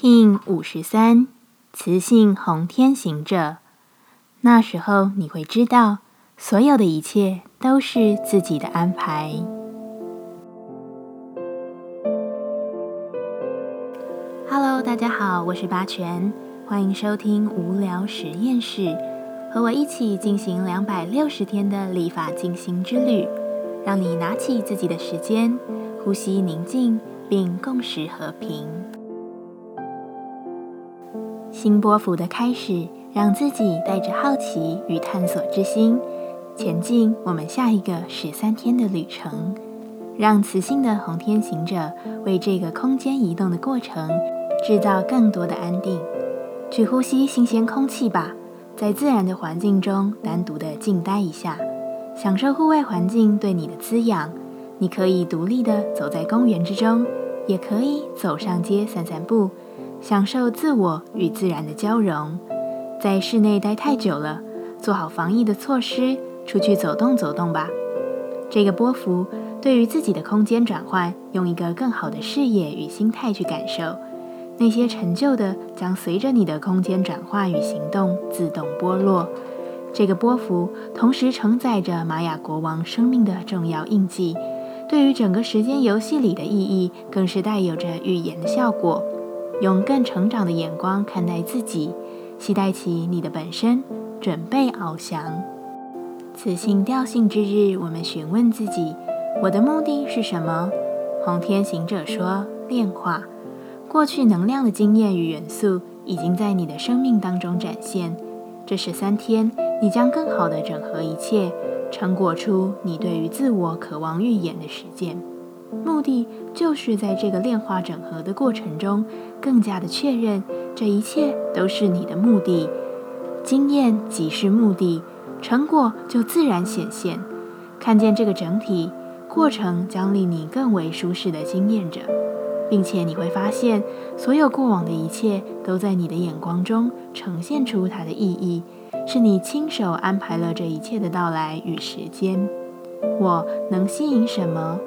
King 五十三，雌性红天行者。那时候你会知道，所有的一切都是自己的安排。Hello，大家好，我是八全，欢迎收听无聊实验室，和我一起进行两百六十天的立法进行之旅，让你拿起自己的时间，呼吸宁静，并共识和平。新波幅的开始。让自己带着好奇与探索之心，前进我们下一个十三天的旅程。让磁性的红天行者为这个空间移动的过程制造更多的安定。去呼吸新鲜空气吧，在自然的环境中单独的静待一下，享受户外环境对你的滋养。你可以独立的走在公园之中，也可以走上街散散步，享受自我与自然的交融。在室内待太久了，做好防疫的措施，出去走动走动吧。这个波幅对于自己的空间转换，用一个更好的视野与心态去感受，那些陈旧的将随着你的空间转化与行动自动剥落。这个波幅同时承载着玛雅国王生命的重要印记，对于整个时间游戏里的意义，更是带有着预言的效果。用更成长的眼光看待自己。期待起你的本身，准备翱翔。此性调性之日，我们询问自己：我的目的是什么？红天行者说：炼化。过去能量的经验与元素已经在你的生命当中展现。这十三天，你将更好的整合一切，成果出你对于自我渴望预演的实践。目的就是在这个炼化整合的过程中，更加的确认这一切都是你的目的。经验即是目的，成果就自然显现。看见这个整体过程，将令你更为舒适的经验着，并且你会发现，所有过往的一切都在你的眼光中呈现出它的意义，是你亲手安排了这一切的到来与时间。我能吸引什么？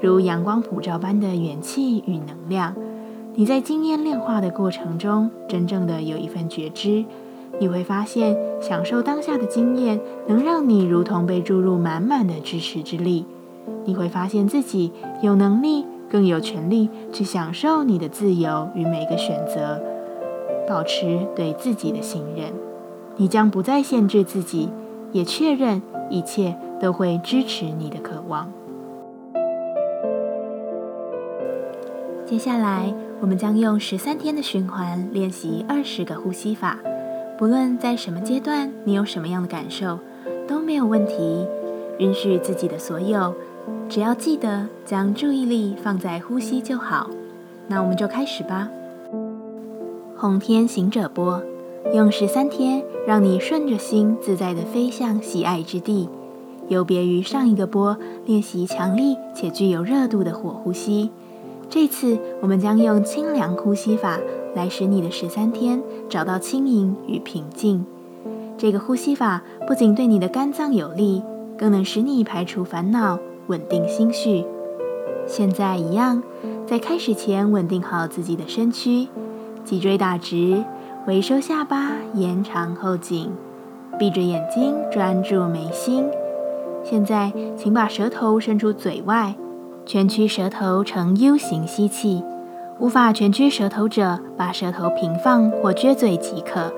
如阳光普照般的元气与能量，你在经验炼化的过程中，真正的有一份觉知，你会发现，享受当下的经验，能让你如同被注入满满的支持之力。你会发现自己有能力，更有权利去享受你的自由与每个选择，保持对自己的信任。你将不再限制自己，也确认一切都会支持你的渴望。接下来，我们将用十三天的循环练习二十个呼吸法。不论在什么阶段，你有什么样的感受，都没有问题。允许自己的所有，只要记得将注意力放在呼吸就好。那我们就开始吧。红天行者波，用十三天让你顺着心自在地飞向喜爱之地。有别于上一个波，练习强力且具有热度的火呼吸。这次我们将用清凉呼吸法来使你的十三天找到轻盈与平静。这个呼吸法不仅对你的肝脏有利，更能使你排除烦恼，稳定心绪。现在一样，在开始前稳定好自己的身躯，脊椎打直，微收下巴，延长后颈，闭着眼睛专注眉心。现在，请把舌头伸出嘴外。蜷曲舌头呈 U 型吸气，无法蜷曲舌头者，把舌头平放或撅嘴即可。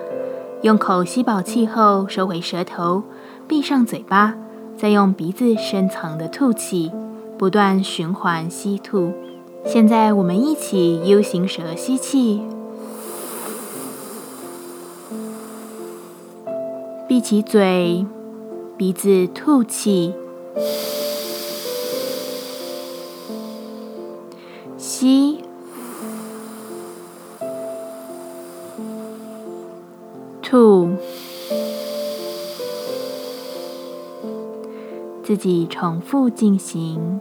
用口吸饱气后，收回舌头，闭上嘴巴，再用鼻子深层的吐气，不断循环吸吐。现在我们一起 U 型舌吸气，闭起嘴，鼻子吐气。吸，吐，自己重复进行。